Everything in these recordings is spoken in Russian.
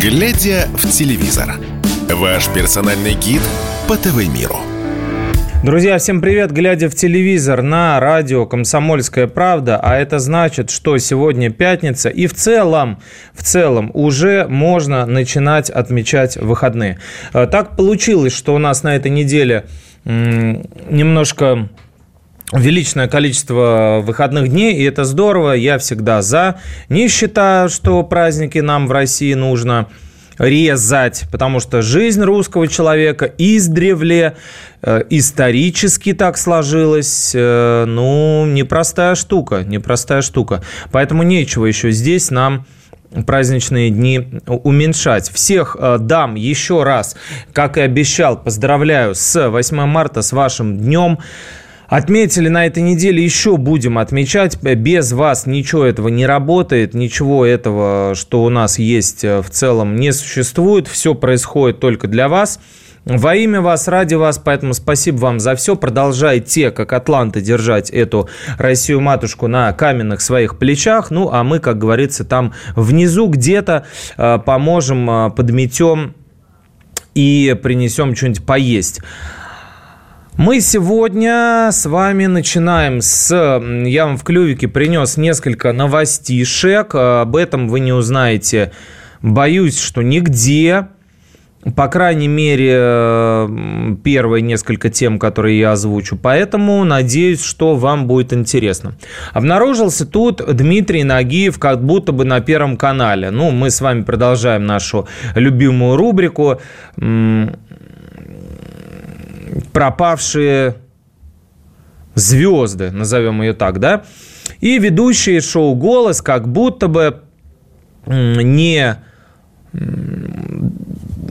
Глядя в телевизор. Ваш персональный гид по ТВ-миру. Друзья, всем привет! Глядя в телевизор на радио «Комсомольская правда», а это значит, что сегодня пятница, и в целом, в целом уже можно начинать отмечать выходные. Э, так получилось, что у нас на этой неделе немножко увеличенное количество выходных дней, и это здорово, я всегда за. Не считаю, что праздники нам в России нужно резать, потому что жизнь русского человека издревле, э, исторически так сложилась, э, ну, непростая штука, непростая штука. Поэтому нечего еще здесь нам праздничные дни уменьшать. Всех э, дам еще раз, как и обещал, поздравляю с 8 марта, с вашим днем. Отметили на этой неделе, еще будем отмечать. Без вас ничего этого не работает, ничего этого, что у нас есть э, в целом, не существует. Все происходит только для вас. Во имя вас, ради вас, поэтому спасибо вам за все. Продолжайте, как атланты, держать эту Россию-матушку на каменных своих плечах. Ну, а мы, как говорится, там внизу где-то э, поможем, э, подметем и принесем что-нибудь поесть. Мы сегодня с вами начинаем с... Я вам в клювике принес несколько новостишек. Об этом вы не узнаете, боюсь, что нигде. По крайней мере, первые несколько тем, которые я озвучу. Поэтому надеюсь, что вам будет интересно. Обнаружился тут Дмитрий Нагиев как будто бы на Первом канале. Ну, мы с вами продолжаем нашу любимую рубрику пропавшие звезды, назовем ее так, да, и ведущие шоу «Голос» как будто бы не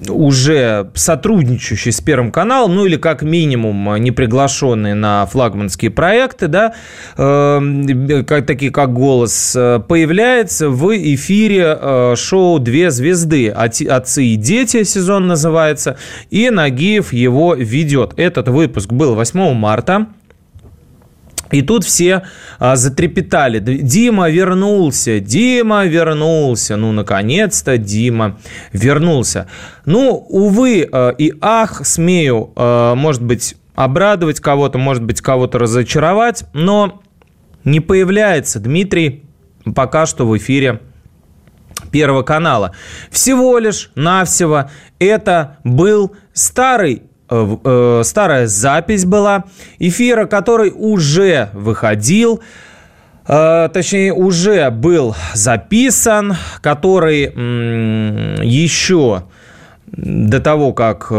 уже сотрудничающий с Первым каналом, ну или как минимум не приглашенные на флагманские проекты, да, э, как, такие как «Голос», э, появляется в эфире э, шоу «Две звезды». «Отцы и дети» сезон называется, и Нагиев его ведет. Этот выпуск был 8 марта. И тут все а, затрепетали. Дима вернулся, Дима вернулся. Ну, наконец-то Дима вернулся. Ну, увы э, и ах, смею, э, может быть, обрадовать кого-то, может быть, кого-то разочаровать, но не появляется Дмитрий пока что в эфире Первого канала. Всего лишь навсего это был старый Э, э, старая запись была эфира, который уже выходил, э, точнее, уже был записан, который еще до того, как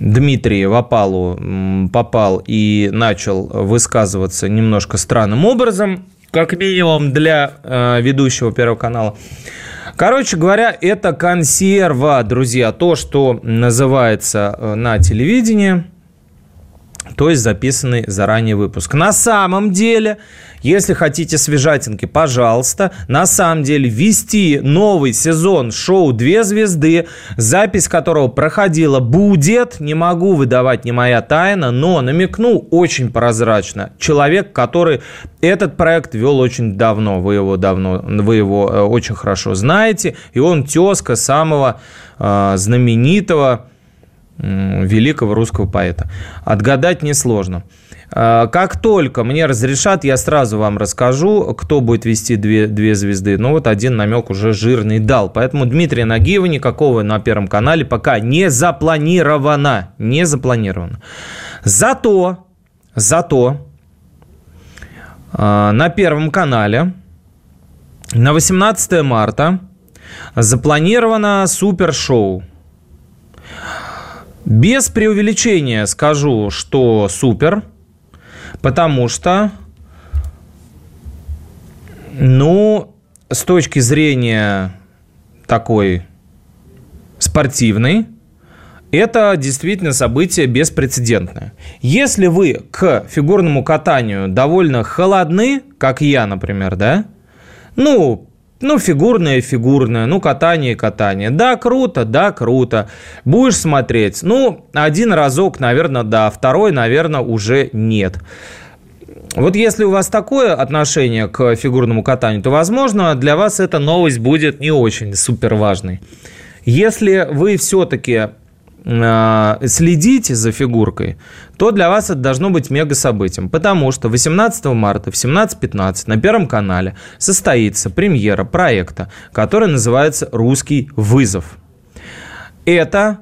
Дмитрий в опалу попал и начал высказываться немножко странным образом, как минимум для ведущего Первого канала, Короче говоря, это консерва, друзья. То, что называется э, на телевидении, то есть записанный заранее выпуск. На самом деле если хотите свежатинки, пожалуйста. На самом деле, вести новый сезон шоу «Две звезды», запись которого проходила, будет. Не могу выдавать, не моя тайна, но намекну очень прозрачно. Человек, который этот проект вел очень давно, вы его давно, вы его э, очень хорошо знаете, и он тезка самого э, знаменитого великого русского поэта. Отгадать несложно. А, как только мне разрешат, я сразу вам расскажу, кто будет вести две, две звезды. Ну вот один намек уже жирный дал. Поэтому Дмитрия Нагиева никакого на Первом канале пока не запланировано. Не запланировано. Зато, зато а, на Первом канале на 18 марта запланировано супершоу. Без преувеличения скажу, что супер – Потому что, ну, с точки зрения такой спортивной, это действительно событие беспрецедентное. Если вы к фигурному катанию довольно холодны, как я, например, да, ну, ну, фигурное, фигурное, ну, катание, катание. Да, круто, да, круто. Будешь смотреть. Ну, один разок, наверное, да, второй, наверное, уже нет. Вот если у вас такое отношение к фигурному катанию, то, возможно, для вас эта новость будет не очень супер важной. Если вы все-таки следите за фигуркой, то для вас это должно быть мега событием. Потому что 18 марта в 17.15 на Первом канале состоится премьера проекта, который называется «Русский вызов». Это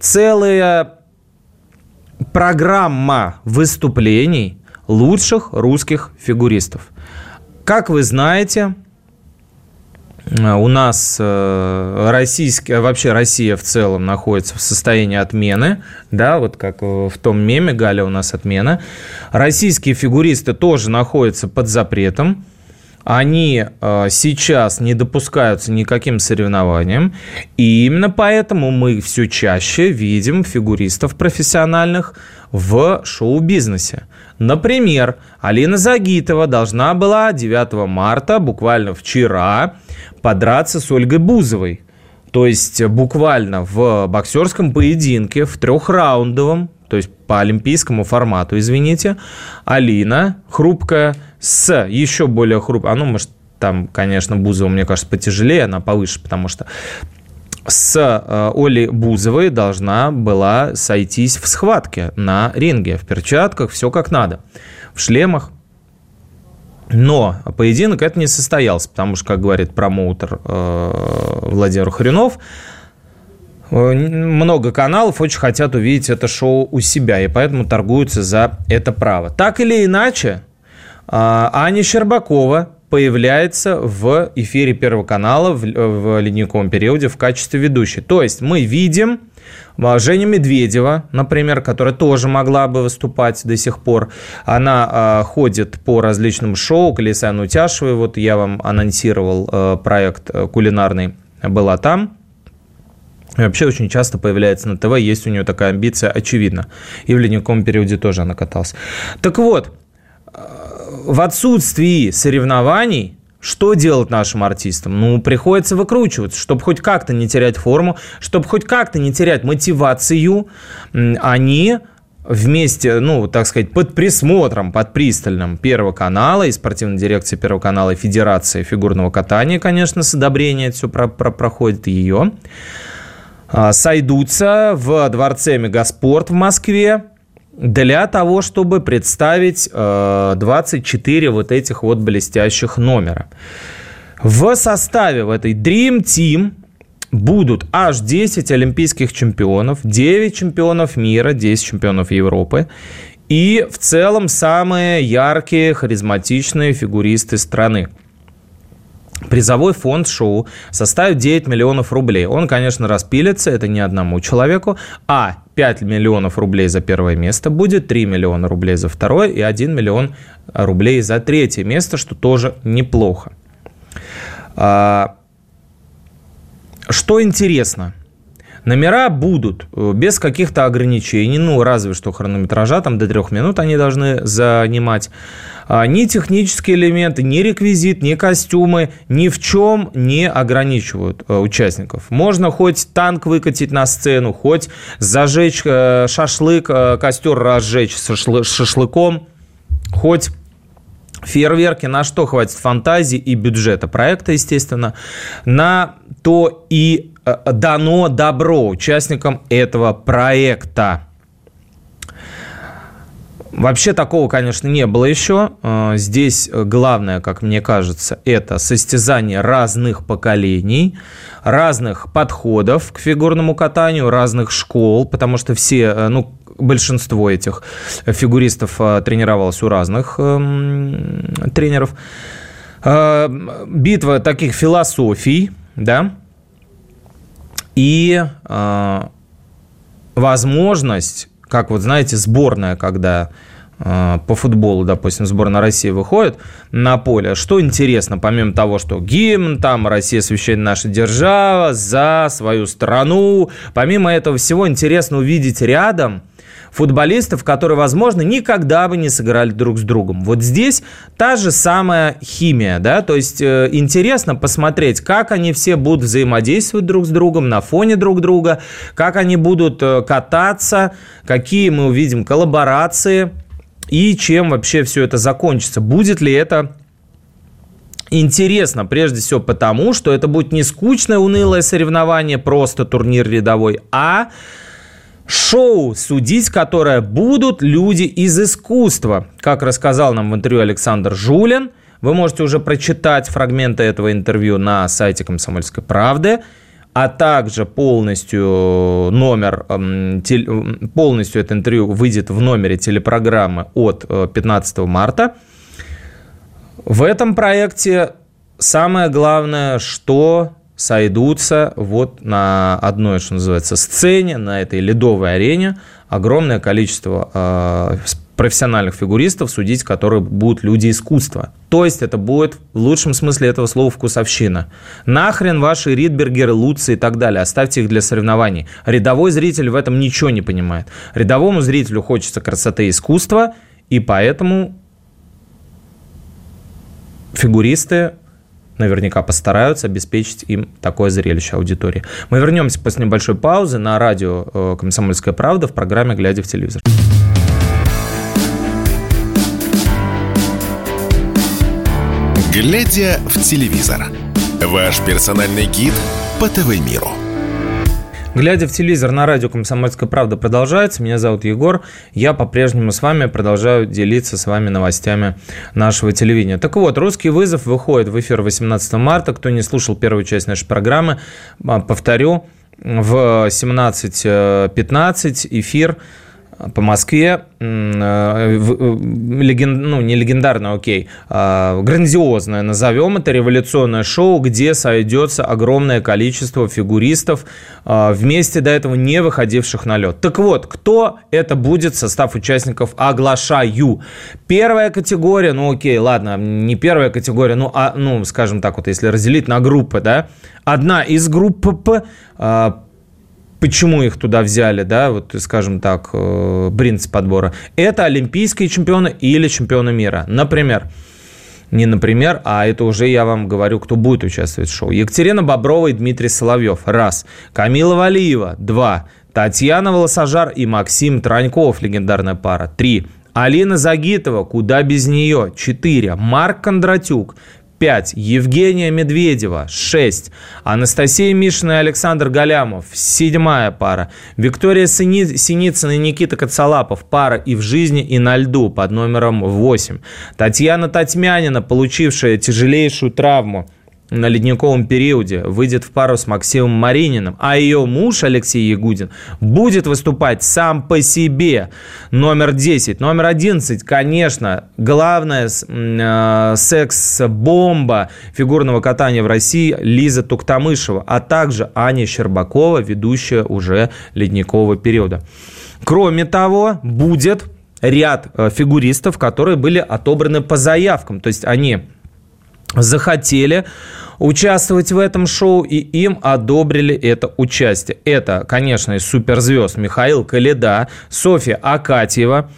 целая программа выступлений лучших русских фигуристов. Как вы знаете, э, у нас э, российская, вообще Россия в целом находится в состоянии отмены, да, вот как в том меме Галя у нас отмена. Российские фигуристы тоже находятся под запретом они э, сейчас не допускаются никаким соревнованиям, и именно поэтому мы все чаще видим фигуристов профессиональных в шоу-бизнесе. Например, Алина Загитова должна была 9 марта, буквально вчера, подраться с Ольгой Бузовой. То есть буквально в боксерском поединке, в трехраундовом, то есть по олимпийскому формату, извините, Алина, хрупкая, с еще более хрупкой, а ну, может, там, конечно, Бузова, мне кажется, потяжелее, она повыше, потому что с э, Олей Бузовой должна была сойтись в схватке на ринге, в перчатках, все как надо, в шлемах. Но поединок это не состоялся, потому что, как говорит промоутер э, Владимир Хренов, э, много каналов очень хотят увидеть это шоу у себя, и поэтому торгуются за это право. Так или иначе, Аня Щербакова появляется в эфире Первого канала в, в ледниковом периоде в качестве ведущей. То есть мы видим а, Женя Медведева, например, которая тоже могла бы выступать до сих пор. Она э, ходит по различным шоу, Колеса Нутяшевой, вот я вам анонсировал э, проект кулинарный, была там. И вообще очень часто появляется на ТВ, есть у нее такая амбиция, очевидно. И в ледниковом периоде тоже она каталась. Так вот, в отсутствии соревнований что делать нашим артистам? Ну, приходится выкручиваться, чтобы хоть как-то не терять форму, чтобы хоть как-то не терять мотивацию. Они вместе, ну, так сказать, под присмотром, под пристальным Первого канала и спортивной дирекции Первого канала и Федерации фигурного катания, конечно, с одобрения все про про проходит ее, а, сойдутся в дворце Мегаспорт в Москве для того, чтобы представить 24 э, вот этих вот блестящих номера. В составе в этой Dream Team будут аж 10 олимпийских чемпионов, 9 чемпионов мира, 10 чемпионов Европы и в целом самые яркие, харизматичные фигуристы страны. Призовой фонд шоу составит 9 миллионов рублей. Он, конечно, распилится, это не одному человеку, а 5 миллионов рублей за первое место будет, 3 миллиона рублей за второе и 1 миллион рублей за третье место, что тоже неплохо. А, что интересно – Номера будут э, без каких-то ограничений, ну, разве что хронометража, там до трех минут они должны занимать. А, ни технические элементы, ни реквизит, ни костюмы ни в чем не ограничивают э, участников. Можно хоть танк выкатить на сцену, хоть зажечь э, шашлык, костер разжечь шашлыком, хоть фейерверки, на что хватит фантазии и бюджета проекта, естественно, на то и дано добро участникам этого проекта. Вообще такого, конечно, не было еще. Э, здесь главное, как мне кажется, это состязание разных поколений, разных подходов к фигурному катанию, разных школ, потому что все, э, ну, большинство этих фигуристов тренировалось у разных эм, тренеров. Битва таких философий, да, и э, возможность, как вот знаете, сборная, когда э, по футболу, допустим, сборная России выходит на поле. Что интересно, помимо того, что гимн, там Россия священная наша держава, за свою страну, помимо этого всего интересно увидеть рядом – футболистов, которые, возможно, никогда бы не сыграли друг с другом. Вот здесь та же самая химия, да, то есть э, интересно посмотреть, как они все будут взаимодействовать друг с другом на фоне друг друга, как они будут э, кататься, какие мы увидим коллаборации и чем вообще все это закончится. Будет ли это интересно, прежде всего потому, что это будет не скучное, унылое соревнование, просто турнир рядовой, а шоу, судить которое будут люди из искусства. Как рассказал нам в интервью Александр Жулин, вы можете уже прочитать фрагменты этого интервью на сайте «Комсомольской правды», а также полностью номер, полностью это интервью выйдет в номере телепрограммы от 15 э, марта. В этом проекте самое главное, что сойдутся вот на одной, что называется, сцене, на этой ледовой арене огромное количество э, профессиональных фигуристов, судить которые будут люди искусства. То есть это будет в лучшем смысле этого слова вкусовщина. Нахрен ваши Ридбергеры, Луцы и так далее. Оставьте их для соревнований. Рядовой зритель в этом ничего не понимает. Рядовому зрителю хочется красоты и искусства, и поэтому фигуристы наверняка постараются обеспечить им такое зрелище аудитории. Мы вернемся после небольшой паузы на радио э, «Комсомольская правда» в программе «Глядя в телевизор». «Глядя в телевизор» – ваш персональный гид по ТВ-миру. Глядя в телевизор на радио «Комсомольская правда» продолжается. Меня зовут Егор. Я по-прежнему с вами продолжаю делиться с вами новостями нашего телевидения. Так вот, «Русский вызов» выходит в эфир 18 марта. Кто не слушал первую часть нашей программы, а, повторю, в 17.15 эфир по Москве, э, э, леген, ну, не легендарное, окей, а грандиозное, назовем это, революционное шоу, где сойдется огромное количество фигуристов, а, вместе до этого не выходивших на лед. Так вот, кто это будет, состав участников, оглашаю. Первая категория, ну окей, ладно, не первая категория, ну, а, ну скажем так, вот если разделить на группы, да, одна из групп а, почему их туда взяли, да, вот, скажем так, э, принцип подбора, это олимпийские чемпионы или чемпионы мира. Например, не например, а это уже я вам говорю, кто будет участвовать в шоу. Екатерина Боброва и Дмитрий Соловьев. Раз. Камила Валиева. Два. Татьяна Волосожар и Максим Траньков. Легендарная пара. Три. Алина Загитова. Куда без нее? Четыре. Марк Кондратюк. 5. Евгения Медведева, 6. Анастасия Мишина и Александр Галямов, седьмая пара. Виктория Синицына и Никита Коцалапов, пара и в жизни, и на льду под номером 8. Татьяна Татьмянина, получившая тяжелейшую травму, на ледниковом периоде выйдет в пару с Максимом Марининым, а ее муж Алексей Ягудин будет выступать сам по себе. Номер 10. Номер 11, конечно, главная э, секс-бомба фигурного катания в России Лиза Туктамышева, а также Аня Щербакова, ведущая уже ледникового периода. Кроме того, будет ряд э, фигуристов, которые были отобраны по заявкам. То есть они захотели участвовать в этом шоу, и им одобрили это участие. Это, конечно, суперзвезд Михаил Каледа, Софья Акатьева,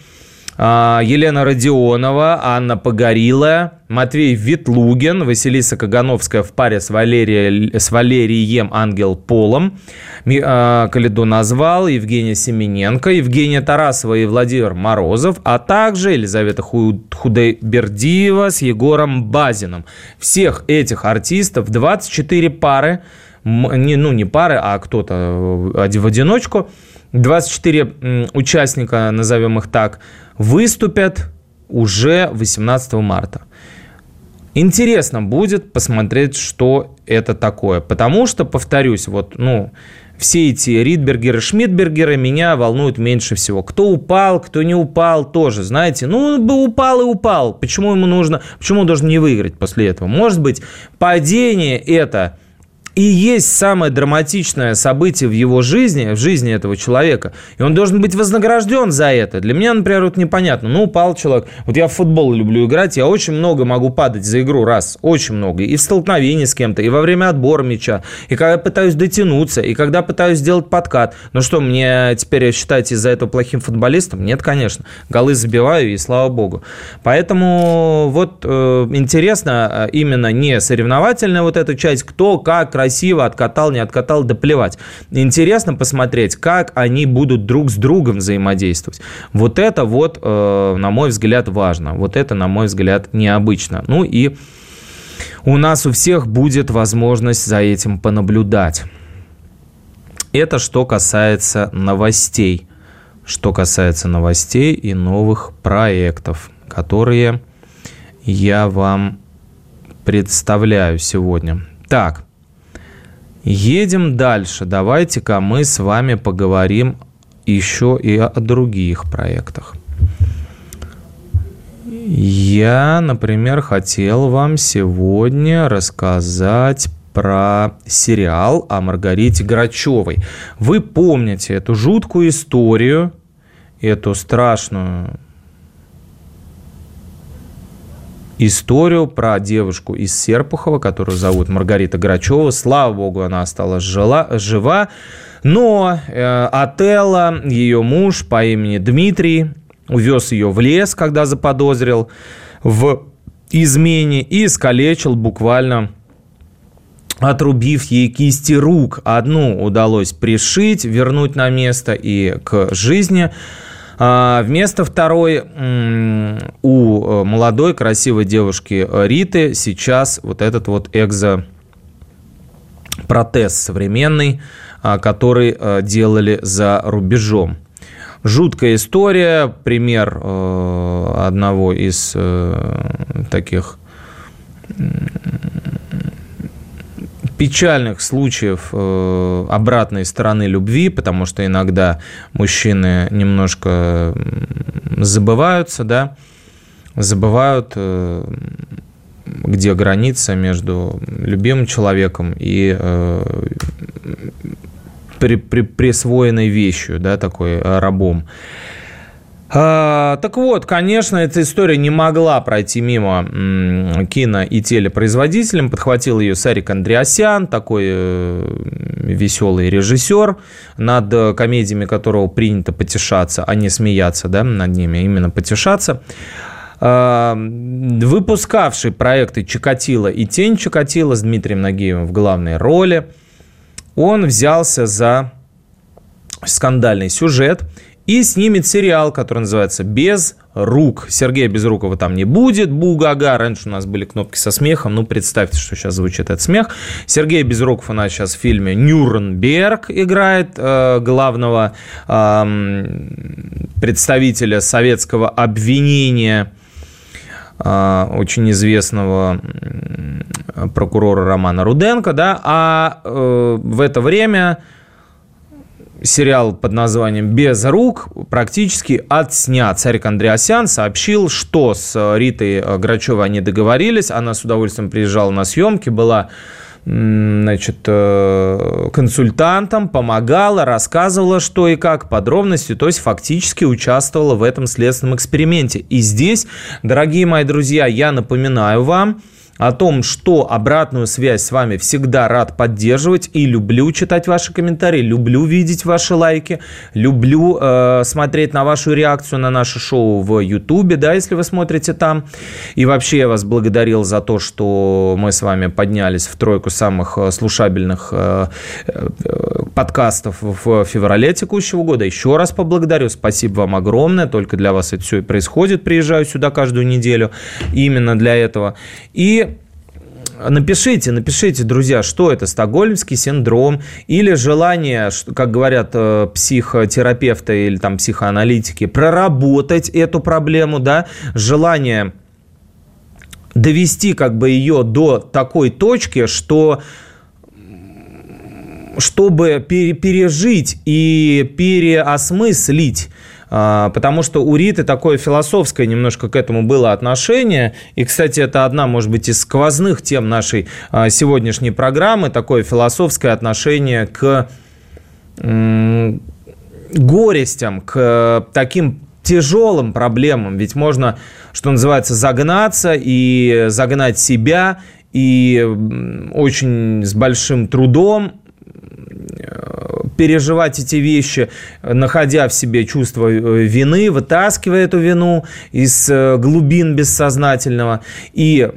Елена Родионова, Анна Погорилая, Матвей Ветлугин, Василиса Кагановская в паре с, Валерия, с Валерием Ангел Полом, а, Калиду назвал, Евгения Семененко, Евгения Тарасова и Владимир Морозов, а также Елизавета Худайбердиева с Егором Базиным. Всех этих артистов 24 пары, не, ну не пары, а кто-то э, в одиночку, 24 участника, назовем их так, выступят уже 18 марта. Интересно будет посмотреть, что это такое. Потому что, повторюсь, вот, ну, все эти Ридбергеры, Шмидбергеры меня волнуют меньше всего. Кто упал, кто не упал, тоже, знаете. Ну, он бы упал и упал. Почему ему нужно, почему он должен не выиграть после этого? Может быть, падение это и есть самое драматичное событие в его жизни, в жизни этого человека. И он должен быть вознагражден за это. Для меня, например, вот непонятно. Ну, упал человек. Вот я в футбол люблю играть, я очень много могу падать за игру, раз, очень много. И в столкновении с кем-то, и во время отбора мяча, и когда я пытаюсь дотянуться, и когда пытаюсь сделать подкат. Ну что, мне теперь считать из-за этого плохим футболистом? Нет, конечно. Голы забиваю, и слава богу. Поэтому вот э, интересно э, именно не соревновательная вот эта часть, кто как красиво, откатал, не откатал, да плевать. Интересно посмотреть, как они будут друг с другом взаимодействовать. Вот это вот, э, на мой взгляд, важно. Вот это, на мой взгляд, необычно. Ну и у нас у всех будет возможность за этим понаблюдать. Это что касается новостей. Что касается новостей и новых проектов, которые я вам представляю сегодня. Так, едем дальше. Давайте-ка мы с вами поговорим еще и о других проектах. Я, например, хотел вам сегодня рассказать про сериал о Маргарите Грачевой. Вы помните эту жуткую историю, эту страшную историю про девушку из Серпухова, которую зовут Маргарита Грачева. Слава богу, она осталась жила, жива. Но э, Отелло, ее муж по имени Дмитрий, увез ее в лес, когда заподозрил в измене и искалечил буквально отрубив ей кисти рук. Одну удалось пришить, вернуть на место и к жизни. А вместо второй у э, молодой красивой девушки Риты сейчас вот этот вот экзопротез современный, а, который э, делали за рубежом. Жуткая история, пример э, одного из таких печальных случаев э, обратной стороны любви, потому что иногда мужчины немножко забываются, да, забывают, э, где граница между любимым человеком и э, при, при, присвоенной вещью, да, такой рабом. А, так вот, конечно, эта история не могла пройти мимо кино- и телепроизводителям. Подхватил ее Сарик Андреасян, такой э, веселый режиссер, над комедиями которого принято потешаться, а не смеяться да, над ними, а именно потешаться. А, выпускавший проекты «Чикатило» и «Тень Чикатило» с Дмитрием Нагиевым в главной роли, он взялся за скандальный сюжет – и снимет сериал, который называется «Без рук». Сергея Безрукова там не будет, бугага. Раньше у нас были кнопки со смехом. Ну, представьте, что сейчас звучит этот смех. Сергей Безруков у нас сейчас в фильме «Нюрнберг» играет э, главного э, представителя советского обвинения э, очень известного прокурора Романа Руденко, да, а э, в это время сериал под названием «Без рук» практически отснят. Царик Андреасян сообщил, что с Ритой Грачевой они договорились. Она с удовольствием приезжала на съемки, была значит, э, консультантом, помогала, рассказывала, что и как, подробности, то есть фактически участвовала в этом следственном эксперименте. И здесь, дорогие мои друзья, я напоминаю вам, о том, что обратную связь с вами всегда рад поддерживать и люблю читать ваши комментарии, люблю видеть ваши лайки, люблю э, смотреть на вашу реакцию на наше шоу в Ютубе, да, если вы смотрите там. И вообще я вас благодарил за то, что мы с вами поднялись в тройку самых э, слушабельных э, э, подкастов в феврале текущего года. Еще раз поблагодарю, спасибо вам огромное, только для вас это все и происходит, приезжаю сюда каждую неделю именно для этого. И Напишите, напишите, друзья, что это, стокгольмский синдром или желание, как говорят э, психотерапевты или там психоаналитики, проработать эту проблему, да, желание довести как бы ее до такой точки, что чтобы пережить и переосмыслить потому что у Риты такое философское немножко к этому было отношение. И, кстати, это одна, может быть, из сквозных тем нашей а, сегодняшней программы, такое философское отношение к горестям, к таким тяжелым проблемам. Ведь можно, что называется, загнаться и загнать себя, и очень с большим трудом переживать эти вещи, находя в себе чувство э, вины, вытаскивая эту вину из э, глубин бессознательного и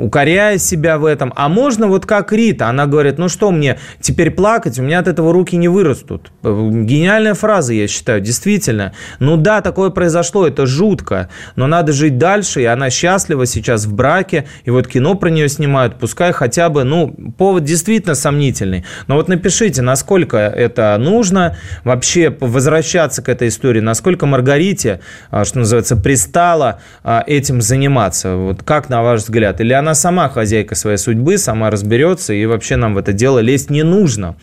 укоряя себя в этом. А можно вот как Рита, она говорит, ну что мне теперь плакать, у меня от этого руки не вырастут. Гениальная фраза, я считаю, действительно. Ну да, такое произошло, это жутко, но надо жить дальше, и она счастлива сейчас в браке, и вот кино про нее снимают, пускай хотя бы, ну, повод действительно сомнительный. Но вот напишите, насколько это нужно вообще возвращаться к этой истории, насколько Маргарите, а, что называется, пристала а, этим заниматься. Вот как на ваш взгляд? Или она сама хозяйка своей судьбы, сама разберется, и вообще нам в это дело лезть не нужно?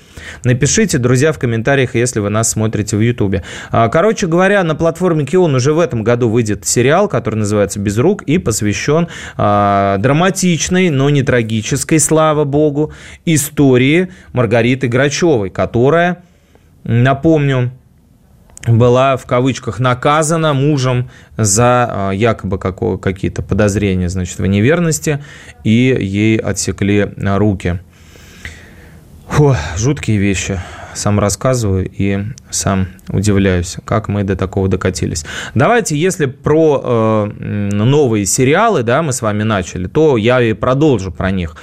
Напишите, друзья, в комментариях, если вы нас смотрите в Ютубе. А, короче говоря, на платформе Кион уже в этом году выйдет сериал, который называется «Без рук» и посвящен драматичной, но не трагической, слава богу, истории Маргариты Грачевой, которая, напомню, была в кавычках наказана мужем за а, якобы какие-то подозрения значит, в неверности, и ей отсекли руки. Фу, жуткие вещи сам рассказываю и сам удивляюсь, как мы до такого докатились. Давайте, если про э, новые сериалы, да, мы с вами начали, то я и продолжу про них.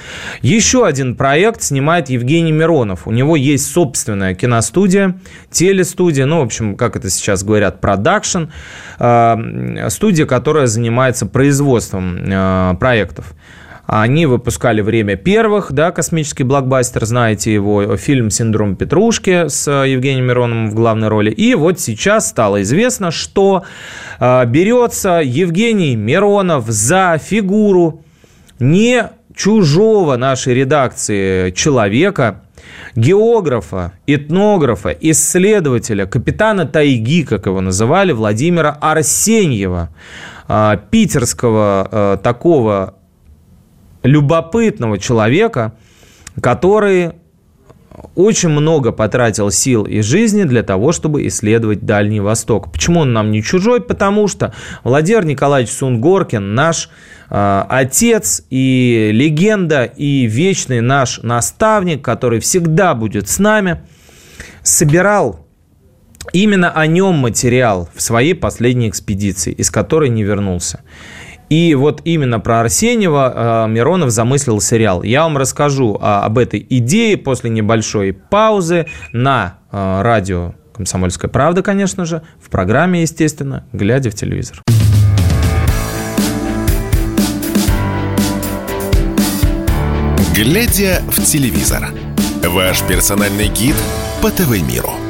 Еще один проект снимает Евгений Миронов. У него есть собственная киностудия, телестудия, ну, в общем, как это сейчас говорят, продакшн, э, студия, которая занимается производством э, проектов. Они выпускали «Время первых», да, космический блокбастер, знаете его, фильм «Синдром Петрушки» с э, Евгением Мироновым в главной роли. И вот сейчас стало известно, что э, берется Евгений Миронов за фигуру не чужого нашей редакции человека, географа, этнографа, исследователя, капитана тайги, как его называли, Владимира Арсеньева, э, питерского такого любопытного человека, который очень много потратил сил и жизни для того, чтобы исследовать Дальний Восток. Почему он нам не чужой? Потому что Владимир Николаевич Сунгоркин наш э, отец и легенда, и вечный наш наставник, который всегда будет с нами, собирал именно о нем материал в своей последней экспедиции, из которой не вернулся. И вот именно про Арсеньева э, Миронов замыслил сериал. Я вам расскажу а, об этой идее после небольшой паузы на э, радио «Комсомольская правда», конечно же, в программе, естественно, «Глядя в телевизор». «Глядя в телевизор» – ваш персональный гид по ТВ-миру.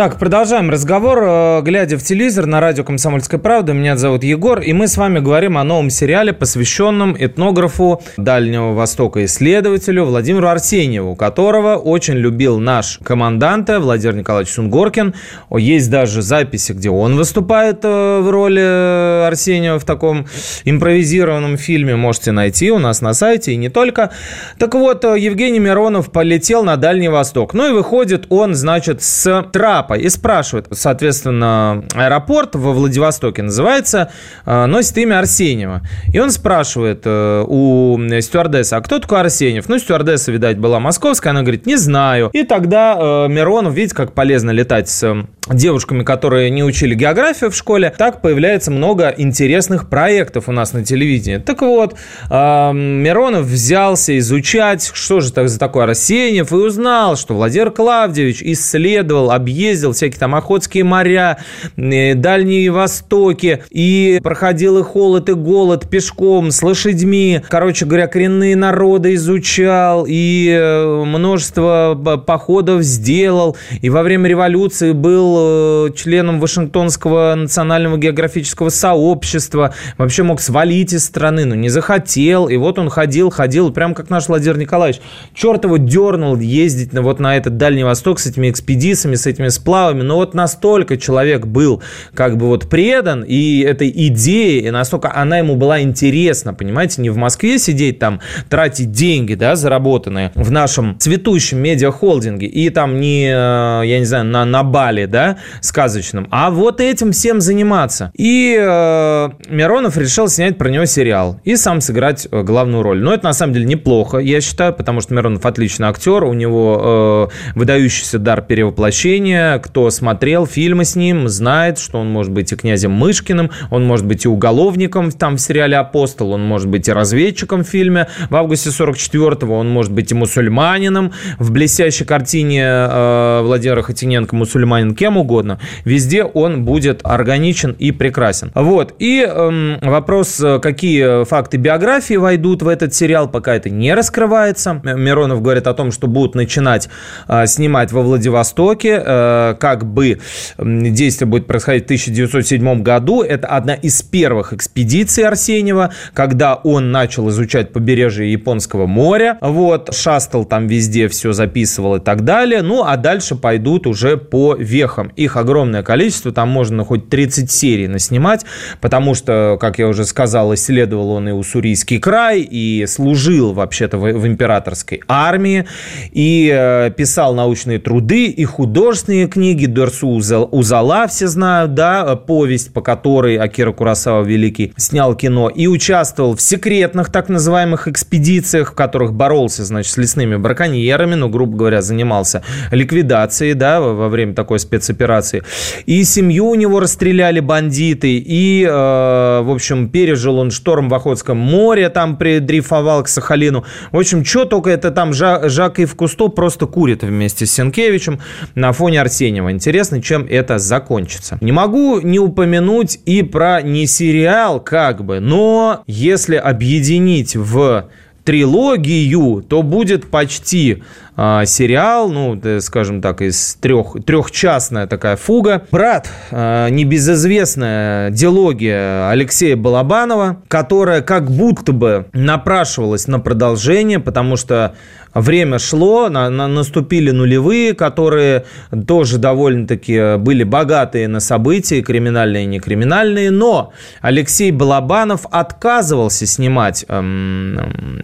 Так, продолжаем разговор, э, глядя в телевизор на радио «Комсомольская правда». Меня зовут Егор, и мы с вами говорим о новом сериале, посвященном этнографу Дальнего Востока, исследователю Владимиру Арсеньеву, которого очень любил наш командант Владимир Николаевич Сунгоркин. Есть даже записи, где он выступает э, в роли э, Арсеньева в таком импровизированном фильме. Можете найти у нас на сайте, и не только. Так вот, Евгений Миронов полетел на Дальний Восток. Ну и выходит он, значит, с трапа Папа и спрашивает, соответственно, аэропорт во Владивостоке называется, э, носит имя Арсеньева. И он спрашивает э, у стюардессы, а кто такой Арсеньев? Ну, стюардесса, видать, была московская, она говорит, не знаю. И тогда э, Миронов, видите, как полезно летать с девушками, которые не учили географию в школе, так появляется много интересных проектов у нас на телевидении. Так вот, Миронов взялся изучать, что же так за такой Арсеньев, и узнал, что Владимир Клавдевич исследовал, объездил ездил, всякие там Охотские моря, э, Дальние Востоки, и проходил и холод, и голод пешком, с лошадьми. Короче говоря, коренные народы изучал, и э, множество походов сделал, и во время революции был э, членом Вашингтонского национального географического сообщества, вообще мог свалить из страны, но не захотел, и вот он ходил, ходил, прям как наш Владимир Николаевич. Черт его дернул ездить на, вот на этот Дальний Восток с этими экспедициями, с этими сплавами. Но вот настолько человек был как бы вот предан и этой идее, и настолько она ему была интересна, понимаете, не в Москве сидеть там, тратить деньги, да, заработанные в нашем цветущем медиахолдинге, и там не, э, я не знаю, на, на Бали, да, сказочном, а вот этим всем заниматься. И э, Миронов решил снять про него сериал и сам сыграть э, главную роль. Но это на самом деле неплохо, я считаю, потому что Миронов отличный актер, у него э, выдающийся дар перевоплощения. Кто смотрел фильмы с ним, знает, что он может быть и князем Мышкиным, он может быть и уголовником там в сериале «Апостол», он может быть и разведчиком в фильме в августе 44-го, он может быть и мусульманином в блестящей картине э, Владимира Хотиненко «Мусульманин» кем угодно. Везде он будет органичен и прекрасен. Вот. И эм, вопрос, какие факты биографии войдут в этот сериал, пока это не раскрывается. Миронов говорит о том, что будут начинать э, снимать во Владивостоке, э, как бы действие будет происходить в 1907 году. Это одна из первых экспедиций Арсеньева, когда он начал изучать побережье Японского моря. Вот, шастал там везде, все записывал и так далее. Ну, а дальше пойдут уже по вехам. Их огромное количество, там можно хоть 30 серий наснимать, потому что, как я уже сказал, исследовал он и Уссурийский край, и служил вообще-то в, в императорской армии, и э, писал научные труды, и художественные книги, Дерсу Узала все знают, да, повесть, по которой Акира Курасава Великий снял кино, и участвовал в секретных так называемых экспедициях, в которых боролся, значит, с лесными браконьерами, ну, грубо говоря, занимался ликвидацией, да, во время такой спецоперации. И семью у него расстреляли бандиты, и, э, в общем, пережил он шторм в Охотском море, там придрифовал к Сахалину. В общем, что только это там Жак и в Кусто просто курит вместе с Сенкевичем на фоне Арсеньева. Интересно, чем это закончится. Не могу не упомянуть и про не сериал как бы, но если объединить в трилогию, то будет почти э, сериал, ну, скажем так, из трех, трехчастная такая фуга. «Брат», э, небезызвестная диалогия Алексея Балабанова, которая как будто бы напрашивалась на продолжение, потому что время шло, на, на, наступили нулевые, которые тоже довольно-таки были богатые на события, криминальные и некриминальные, но Алексей Балабанов отказывался снимать эм,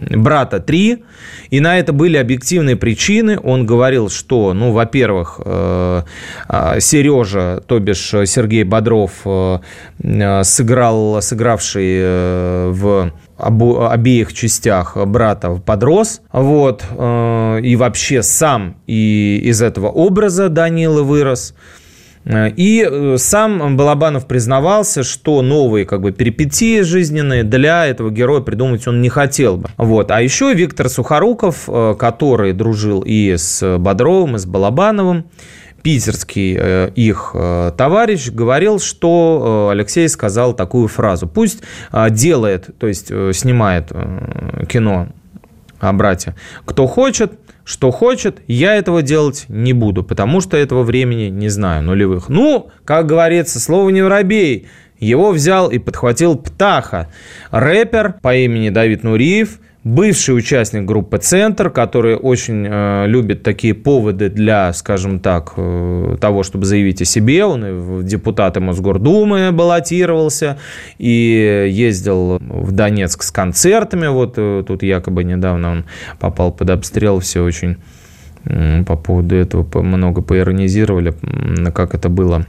«Брата 3», и на это были объективные причины. Он говорил, что, ну, во-первых, э, э, Сережа, то бишь Сергей Бодров, э, э сыграл, сыгравший э, в обо, обеих частях брата подрос, вот, э, и вообще сам и из этого образа Данила вырос. И э, сам Балабанов признавался, что новые как бы, перипетии жизненные для этого героя придумать он не хотел бы. Вот. А еще Виктор Сухоруков, э, который дружил и с Бодровым, и с Балабановым, питерский э, их э, товарищ говорил, что э, Алексей сказал такую фразу. Пусть делает, то есть снимает кино о брате, кто хочет, что хочет, я этого делать не буду, потому что этого времени не знаю, нулевых. Ну, как говорится, слово не воробей. Его взял и подхватил Птаха, рэпер по имени Давид Нуриев – бывший участник группы «Центр», который очень э, любит такие поводы для, скажем так, э, того, чтобы заявить о себе. Он и в депутаты Мосгордумы баллотировался и ездил в Донецк с концертами. Вот э, тут якобы недавно он попал под обстрел, все очень по поводу этого много поиронизировали, как это было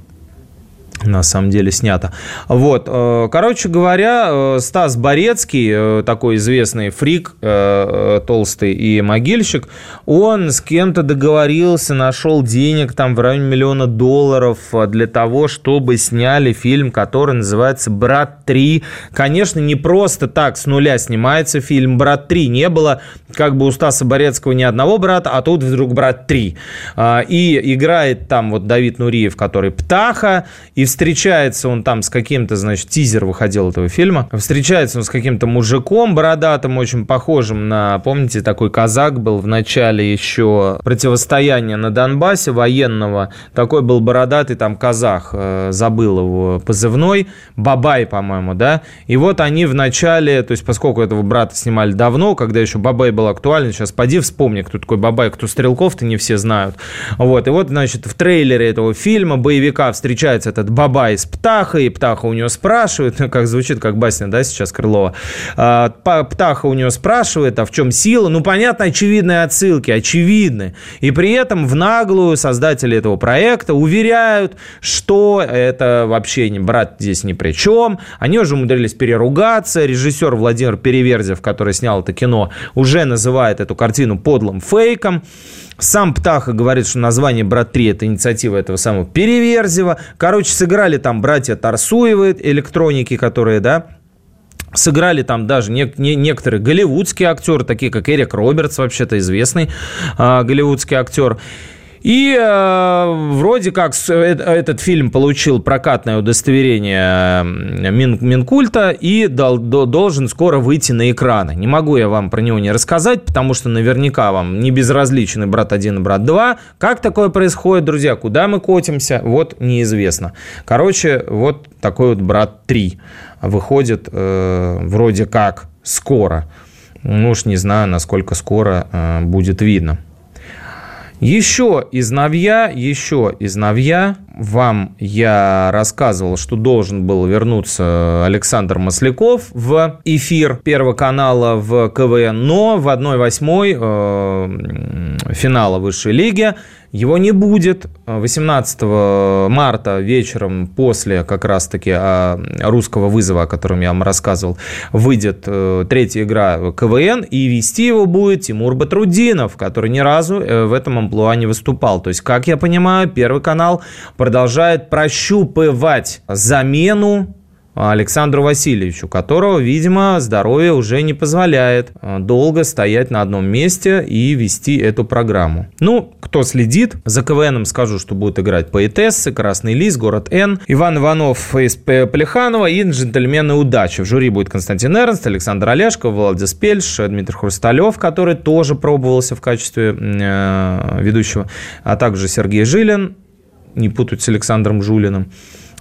на самом деле снято. Вот, э, короче говоря, э, Стас Борецкий, э, такой известный фрик, толстый и могильщик, он с кем-то договорился, нашел денег там в районе миллиона долларов для того, чтобы сняли фильм, который называется «Брат 3». Конечно, не просто так с нуля снимается фильм «Брат 3». Не было как бы у Стаса Борецкого ни одного брата, а тут вдруг «Брат 3». И играет там вот Давид Нуриев, который Птаха, и встречается он там с каким-то, значит, тизер выходил этого фильма, встречается он с каким-то мужиком бородатым, очень похожим на, помните, такой казак был в начале еще противостояния на Донбассе военного, такой был бородатый там казах, э, забыл его позывной, Бабай, по-моему, да, и вот они в начале, то есть поскольку этого брата снимали давно, когда еще Бабай был актуален, сейчас поди вспомни, кто такой Бабай, кто Стрелков-то не все знают, вот, и вот, значит, в трейлере этого фильма боевика встречается этот Бабай с Птахой, Птаха у него спрашивает, как звучит, как басня, да, сейчас Крылова, а, Птаха у него спрашивает, а в чем сила? Ну, понятно, очевидные отсылки, очевидны. И при этом в наглую создатели этого проекта уверяют, что это вообще не брат здесь ни при чем. Они уже умудрились переругаться. Режиссер Владимир Переверзев, который снял это кино, уже называет эту картину подлым фейком. Сам Птаха говорит, что название «Брат 3» — это инициатива этого самого Переверзева. Короче, сыграли там братья Тарсуевы, электроники, которые, да, Сыграли там даже не, не, некоторые голливудские актеры, такие как Эрик Робертс, вообще-то известный э, голливудский актер. И э, вроде как э, этот фильм получил прокатное удостоверение Мин, Минкульта и дал, до, должен скоро выйти на экраны. Не могу я вам про него не рассказать, потому что наверняка вам не безразличны «Брат 1» и «Брат 2». Как такое происходит, друзья? Куда мы котимся? Вот неизвестно. Короче, вот такой вот «Брат 3» выходит э, вроде как скоро. Ну уж не знаю, насколько скоро э, будет видно. Еще из новья, еще из новья вам я рассказывал, что должен был вернуться Александр Масляков в эфир Первого канала в КВН, но в 1-8 э, финала высшей лиги его не будет. 18 марта вечером после как раз-таки а, русского вызова, о котором я вам рассказывал, выйдет э, третья игра КВН, и вести его будет Тимур Батрудинов, который ни разу э, в этом амплуа не выступал. То есть, как я понимаю, Первый канал продолжает прощупывать замену Александру Васильевичу, которого, видимо, здоровье уже не позволяет э, долго стоять на одном месте и вести эту программу. Ну, кто следит, за КВНом скажу, что будут играть поэтессы, Красный Лис, Город Н, Иван Иванов из Плеханова и Джентльмены удачи. В жюри будет Константин Эрнст, Александр Олешков, Владис Пельш, Дмитрий Хрусталев, который тоже пробовался в качестве э, ведущего, а также Сергей Жилин, не путать с Александром Жулиным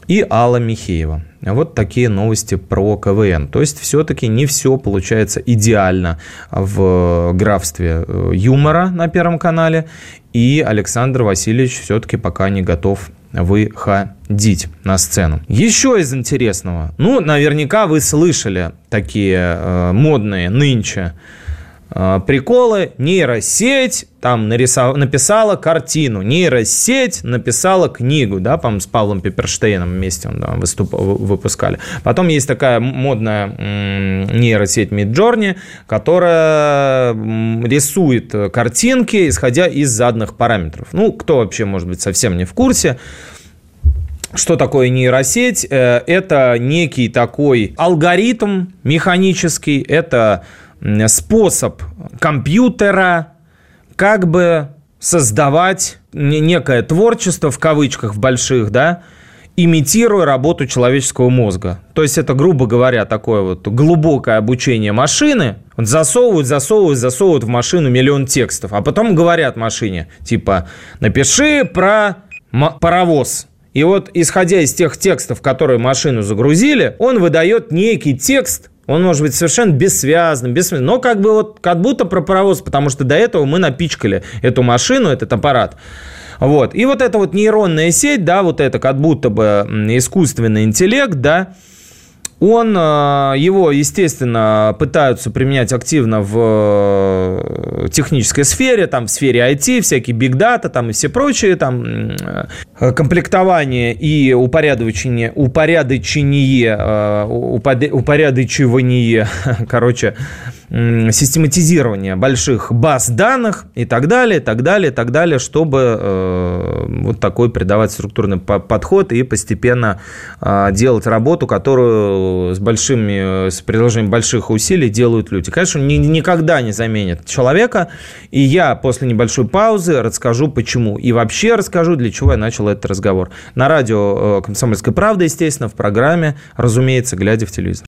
и Алла Михеева. Вот такие новости про КВН. То есть все-таки не все получается идеально в графстве э, юмора на Первом канале. И Александр Васильевич все-таки пока не готов выходить на сцену. Еще из интересного. Ну, наверняка вы слышали такие э, модные нынче приколы. Нейросеть там нарисов... написала картину, нейросеть написала книгу, да, по с Павлом Пиперштейном вместе он, да, выступ... выпускали. Потом есть такая модная нейросеть Midjourney, которая рисует картинки, исходя из заданных параметров. Ну, кто вообще, может быть, совсем не в курсе, что такое нейросеть? Э, это некий такой алгоритм механический, это способ компьютера как бы создавать некое творчество, в кавычках, в больших, да, имитируя работу человеческого мозга. То есть это, грубо говоря, такое вот глубокое обучение машины. Засовывают, засовывают, засовывают в машину миллион текстов, а потом говорят машине, типа, напиши про паровоз. И вот, исходя из тех текстов, которые машину загрузили, он выдает некий текст, он может быть совершенно бессвязным, бессвязным, но как бы вот как будто про паровоз, потому что до этого мы напичкали эту машину, этот аппарат. Вот. И вот эта вот нейронная сеть, да, вот это как будто бы искусственный интеллект, да, он, э, его, естественно, пытаются применять активно в э, технической сфере, там, в сфере IT, всякие big data там, и все прочие, там, э, комплектование и упорядочение, упорядочение, упорядочивание, короче, систематизирования больших баз данных и так далее, так далее, так далее, чтобы э, вот такой придавать структурный подход и постепенно э, делать работу, которую с большими, с приложением больших усилий делают люди. Конечно, ни, никогда не заменит человека, и я после небольшой паузы расскажу, почему. И вообще расскажу, для чего я начал этот разговор. На радио э, «Комсомольская правда», естественно, в программе, разумеется, глядя в телевизор.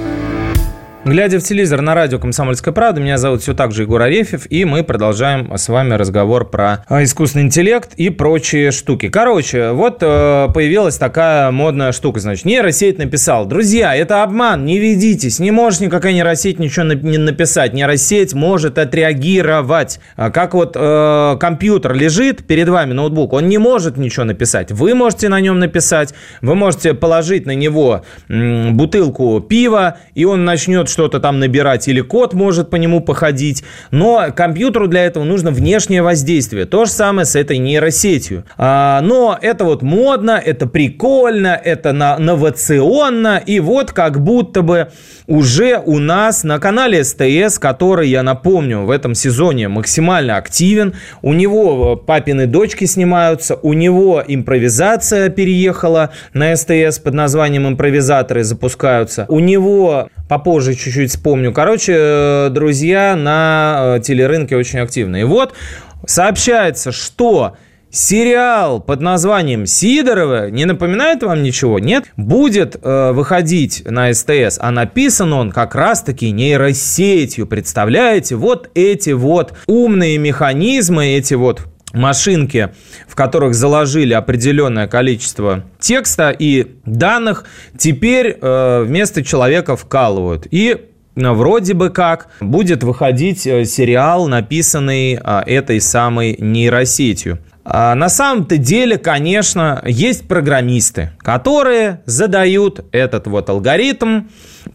Глядя в телевизор на радио «Комсомольская правда», меня зовут все так же Егор Арефьев, и мы продолжаем с вами разговор про а, искусственный интеллект и прочие штуки. Короче, вот э, появилась такая модная штука, значит, нейросеть написал. Друзья, это обман, не ведитесь, не может никакая нейросеть ничего не написать. Нейросеть может отреагировать. А как вот э, компьютер лежит перед вами, ноутбук, он не может ничего написать. Вы можете на нем написать, вы можете положить на него м, бутылку пива, и он начнет что-то там набирать, или код может по нему походить. Но компьютеру для этого нужно внешнее воздействие. То же самое с этой нейросетью. А, но это вот модно, это прикольно, это на, новационно. И вот как будто бы уже у нас на канале СТС, который, я напомню, в этом сезоне максимально активен, у него э, папины дочки снимаются, у него импровизация переехала на СТС под названием «Импровизаторы» запускаются, у него попозже чуть-чуть вспомню. Короче, э, друзья на э, телерынке очень активны. И вот сообщается, что сериал под названием «Сидорова» не напоминает вам ничего? Нет? Будет э, выходить на СТС, а написан он как раз-таки нейросетью. Представляете? Вот эти вот умные механизмы, эти вот машинки, в которых заложили определенное количество текста и данных, теперь э, вместо человека вкалывают. И э, вроде бы как будет выходить э, сериал, написанный этой самой нейросетью. А на самом-то деле, конечно, есть программисты, которые задают этот вот алгоритм,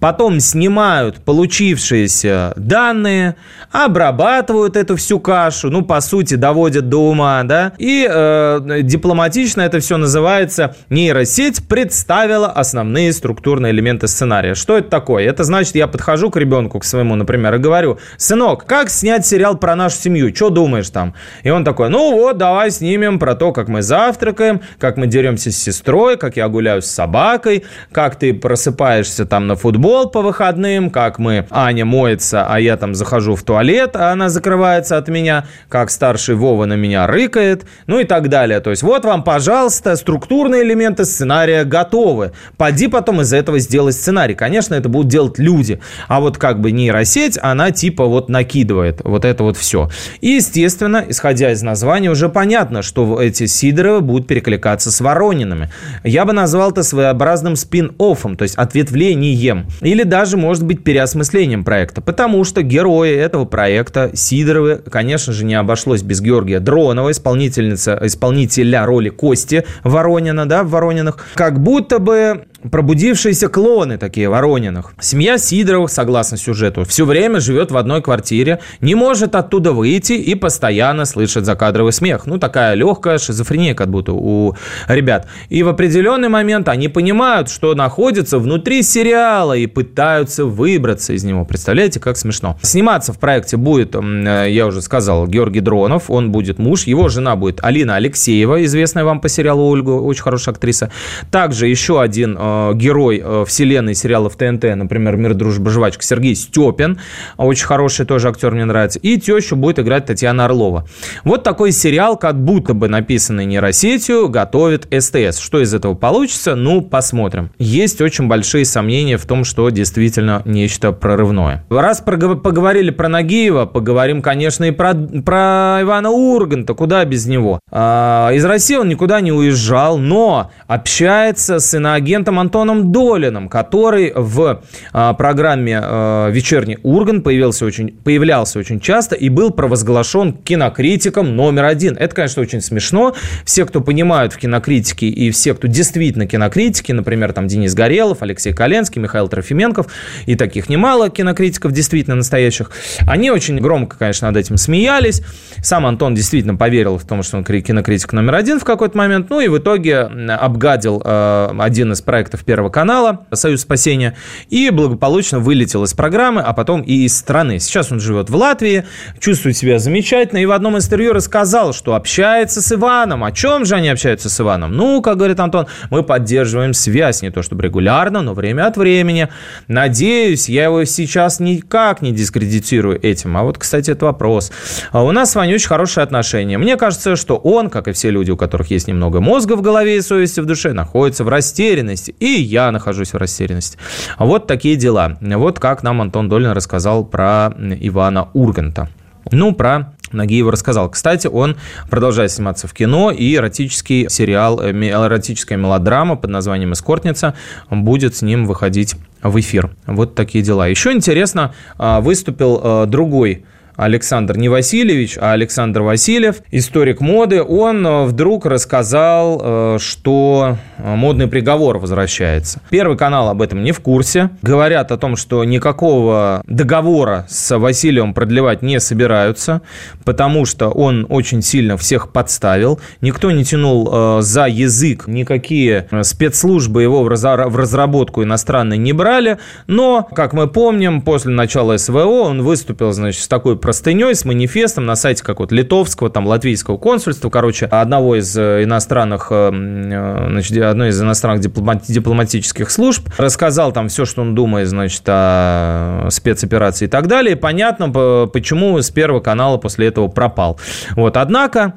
потом снимают получившиеся данные, обрабатывают эту всю кашу, ну, по сути, доводят до ума, да, и э, дипломатично это все называется нейросеть представила основные структурные элементы сценария. Что это такое? Это значит, я подхожу к ребенку, к своему, например, и говорю, сынок, как снять сериал про нашу семью? Что думаешь там? И он такой, ну вот, давай снимем про то, как мы завтракаем, как мы деремся с сестрой, как я гуляю с собакой, как ты просыпаешься там на футбол, футбол по выходным, как мы, Аня моется, а я там захожу в туалет, а она закрывается от меня, как старший Вова на меня рыкает, ну и так далее. То есть вот вам, пожалуйста, структурные элементы сценария готовы. Поди потом из этого сделай сценарий. Конечно, это будут делать люди. А вот как бы нейросеть, она типа вот накидывает вот это вот все. И, естественно, исходя из названия, уже понятно, что эти Сидоровы будут перекликаться с Воронинами. Я бы назвал это своеобразным спин-оффом, то есть ответвлением. Или даже, может быть, переосмыслением проекта. Потому что герои этого проекта Сидоровы, конечно же, не обошлось без Георгия Дронова, исполнительница, исполнителя роли Кости Воронина, да, в Воронинах. Как будто бы пробудившиеся клоны такие Ворониных. Семья Сидоровых, согласно сюжету, все время живет в одной квартире, не может оттуда выйти и постоянно слышит закадровый смех. Ну, такая легкая шизофрения как будто у ребят. И в определенный момент они понимают, что находятся внутри сериала и пытаются выбраться из него. Представляете, как смешно. Сниматься в проекте будет, э, я уже сказал, Георгий Дронов, он будет муж, его жена будет Алина Алексеева, известная вам по сериалу Ольга, очень хорошая актриса. Также еще один э, герой э, вселенной сериалов ТНТ, например, «Мир, дружба, жвачка» Сергей Степин, очень хороший тоже актер, мне нравится, и тещу будет играть Татьяна Орлова. Вот такой сериал, как будто бы написанный нейросетью, готовит СТС. Что из этого получится? Ну, посмотрим. Есть очень большие сомнения в том, что действительно нечто прорывное. Раз поговорили про Нагиева, поговорим, конечно, и про, про Ивана Урганта, куда без него. А, из России он никуда не уезжал, но общается с иноагентом режиссером Антоном Долиным, который в а, программе а, «Вечерний Урган» появился очень, появлялся очень часто и был провозглашен кинокритиком номер один. Это, конечно, очень смешно. Все, кто понимают в кинокритике и все, кто действительно кинокритики, например, там Денис Горелов, Алексей Коленский, Михаил Трофименков, и таких немало кинокритиков действительно настоящих, они очень громко, конечно, над этим смеялись. Сам Антон действительно поверил в том, что он кинокритик номер один в какой-то момент, ну и в итоге обгадил э, один из проектов Первого канала «Союз спасения» и благополучно вылетел из программы, а потом и из страны. Сейчас он живет в Латвии, чувствует себя замечательно и в одном интервью рассказал, что общается с Иваном. О чем же они общаются с Иваном? Ну, как говорит Антон, мы поддерживаем связь, не то чтобы регулярно, но время от времени. Надеюсь, я его сейчас никак не дискредитирую этим. А вот, кстати, это вопрос. А у нас с Ваней очень хорошие отношения. Мне кажется, что он, как и все люди, у которых есть немного мозга в голове и совести в душе, находится в растерянности. И я нахожусь в растерянности. Вот такие дела. Вот как нам Антон Долин рассказал про Ивана Урганта. Ну, про Нагиева рассказал. Кстати, он продолжает сниматься в кино, и эротический сериал, э, эротическая мелодрама под названием «Эскортница» будет с ним выходить в эфир. Вот такие дела. Еще интересно, а, выступил э, другой Александр не Васильевич, а Александр Васильев, историк моды, он э, вдруг рассказал, э, что э, модный приговор возвращается. Первый канал об этом не в курсе. Говорят о том, что никакого договора с Васильевым продлевать не собираются, потому что он очень сильно всех подставил. Никто не тянул за язык, никакие спецслужбы его в разработку иностранной не брали. Но, как мы помним, после начала СВО он выступил, значит, с такой простыней, с манифестом на сайте как вот литовского, там, латвийского консульства, короче, одного из э, иностранных, э, э, значит, одной из иностранных дипломатических служб, рассказал там все, что он думает, значит, о спецоперации и так далее. Понятно, почему с Первого канала после этого пропал. Вот, однако,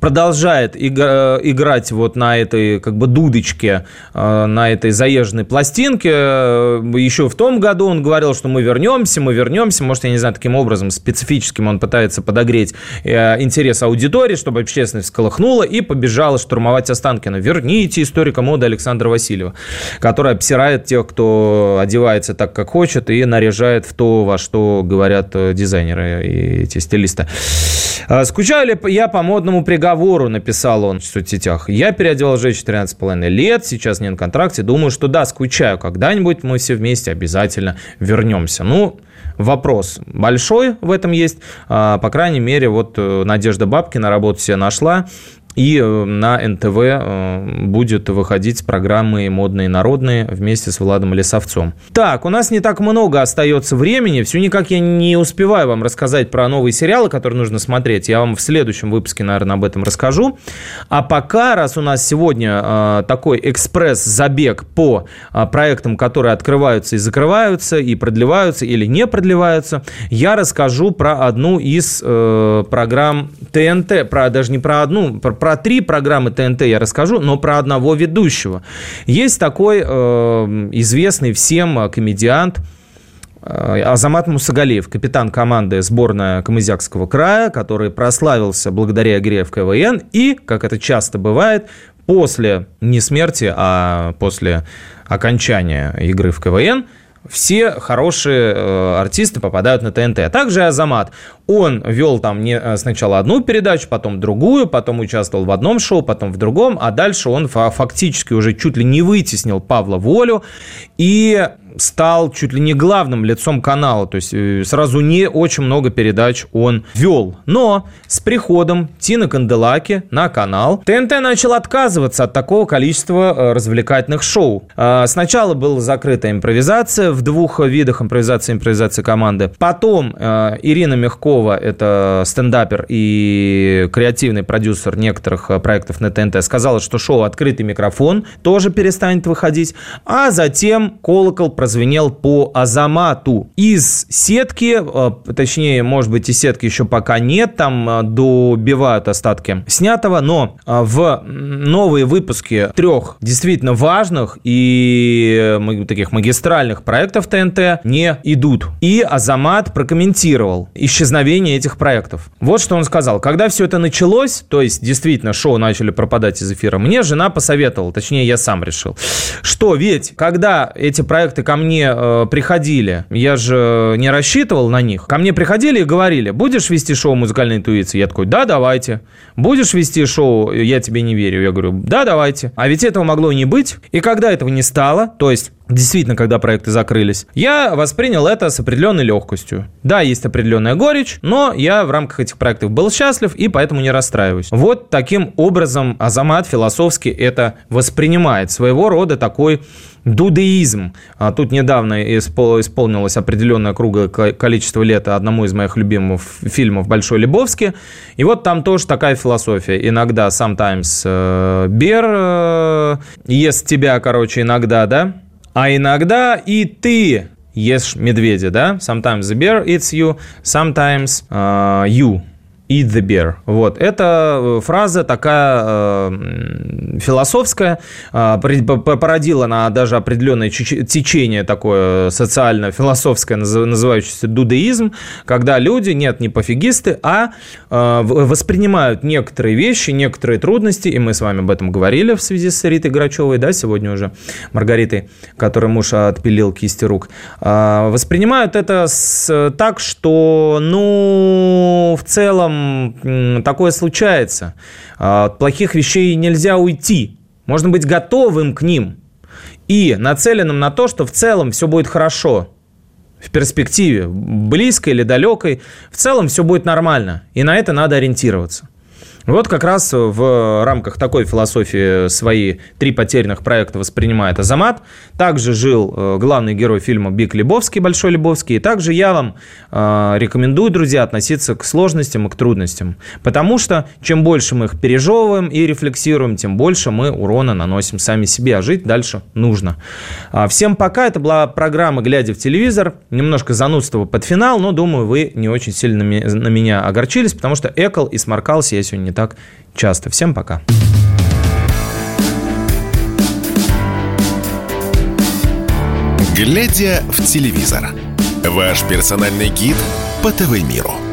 продолжает играть вот на этой как бы дудочке, э, на этой заезженной пластинке. Еще в том году он говорил, что мы вернемся, мы вернемся. Может, я не знаю, таким образом специфическим он пытается подогреть э, интерес аудитории, чтобы общественность сколыхнула и побежала штурмовать Останкина. Верните историка моды Александра Васильева, который обсирает тех, кто одевается так, как хочет, и наряжает в то, во что говорят э, дизайнеры и эти стилисты. Скучаю ли я по модному приговору? написал он в соцсетях. Я переодевал женщину 13,5 лет, сейчас не на контракте. Думаю, что да, скучаю. Когда-нибудь мы все вместе обязательно вернемся. Ну, вопрос большой в этом есть. А, по крайней мере, вот э, Надежда Бабкина работу себе нашла. И э, на НТВ э, будет выходить с программой «Модные народные» вместе с Владом Лисовцом. Так, у нас не так много остается времени. Все никак я не успеваю вам рассказать про новые сериалы, которые нужно смотреть. Я вам в следующем выпуске, наверное, об этом расскажу. А пока, раз у нас сегодня э, такой экспресс-забег по проектам, которые открываются и закрываются, и продлеваются или не продлеваются, я расскажу про одну из программ ТНТ, про, даже не про одну, про про три программы ТНТ я расскажу, но про одного ведущего. Есть такой э, известный всем э, комедиант э, Азамат Мусагалиев, капитан команды сборной Камызякского края, который прославился благодаря игре в КВН и, как это часто бывает, после не смерти, а после окончания игры в КВН – все хорошие э, артисты попадают на ТНТ. А также Азамат. Он вел там не, э, сначала одну передачу, потом другую, потом участвовал в одном шоу, потом в другом, а дальше он фактически уже чуть ли не вытеснил Павла Волю. И стал чуть ли не главным лицом канала, то есть э, сразу не очень много передач он вел. Но с приходом Тины Канделаки на канал ТНТ начал отказываться от такого количества э, развлекательных шоу. А, сначала была закрыта импровизация в двух видах импровизации импровизации команды. Потом э, Ирина Мягкова, это стендапер и креативный продюсер некоторых проектов на ТНТ, сказала, что шоу «Открытый микрофон» тоже перестанет выходить. А затем «Колокол» прозвенел по Азамату. Из сетки, э, точнее, может быть, и сетки еще пока нет, там э, добивают остатки снятого, но э, в новые выпуски трех действительно важных и таких магистральных проектов ТНТ не идут. И Азамат прокомментировал исчезновение этих проектов. Вот что он сказал. Когда все это началось, то есть действительно шоу начали пропадать из эфира, мне жена посоветовала, точнее я сам решил, что ведь когда эти проекты ко мне э, приходили, я же не рассчитывал на них, ко мне приходили и говорили, будешь вести шоу «Музыкальная интуиция»? Я такой, да, давайте. Будешь вести шоу «Я тебе не верю»? Я говорю, да, давайте. А ведь этого могло и не быть. И когда этого не стало, то есть Действительно, когда проекты закрылись, я воспринял это с определенной легкостью. Да, есть определенная горечь, но я в рамках этих проектов был счастлив и поэтому не расстраиваюсь. Вот таким образом Азамат философски это воспринимает. Своего рода такой дудеизм. А тут недавно исполнилось определенное круглое количество лет одному из моих любимых фильмов «Большой Лебовский». И вот там тоже такая философия. Иногда sometimes э, beer э, ест тебя, короче, иногда, да? А иногда и ты ешь медведя, да? Sometimes the bear eats you, sometimes uh, you eat the bear. Вот. Это э, фраза такая э, философская, э, породила она даже определенное течение такое социально-философское, называющееся дудеизм, когда люди, нет, не пофигисты, а э, воспринимают некоторые вещи, некоторые трудности, и мы с вами об этом говорили в связи с Ритой Грачевой, да, сегодня уже, Маргаритой, которой муж отпилил кисти рук, э, воспринимают это с, так, что, ну, в целом такое случается. А, от плохих вещей нельзя уйти. Можно быть готовым к ним и нацеленным на то, что в целом все будет хорошо в перспективе, близкой или далекой, в целом все будет нормально. И на это надо ориентироваться. Вот как раз в рамках такой философии свои три потерянных проекта воспринимает Азамат. Также жил э, главный герой фильма Биг Лебовский, Большой Лебовский. И также я вам э, рекомендую, друзья, относиться к сложностям и к трудностям. Потому что чем больше мы их пережевываем и рефлексируем, тем больше мы урона наносим сами себе, а жить дальше нужно. А, всем пока. Это была программа «Глядя в телевизор». Немножко занудство под финал, но думаю, вы не очень сильно на меня огорчились, потому что экал и сморкался я сегодня не так часто. Всем пока. Глядя в телевизор. Ваш персональный гид по ТВ-миру.